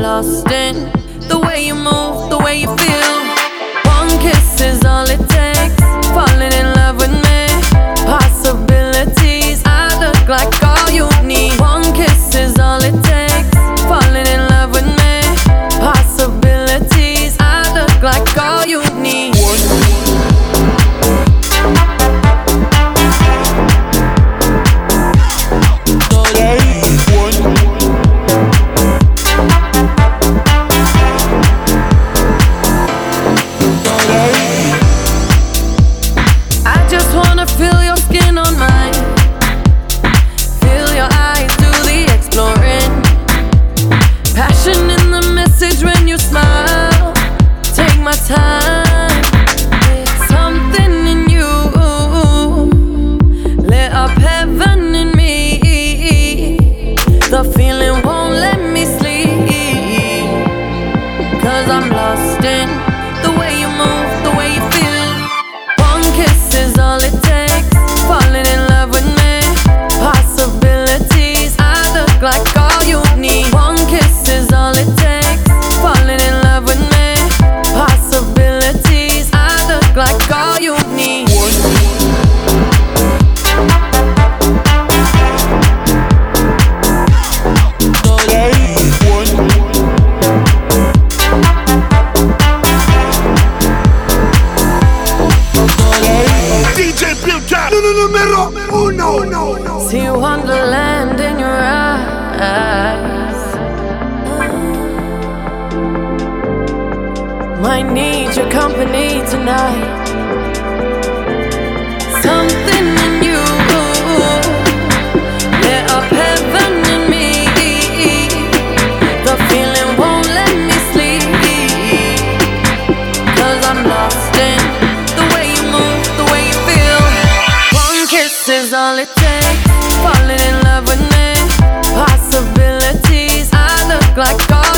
lost in the way you move, the way you feel. all it takes Cap número uno. Oh, uno. See Wonderland in your eyes. Might need your company tonight. Something. is all it takes. Falling in love with me. Possibilities. I look like all.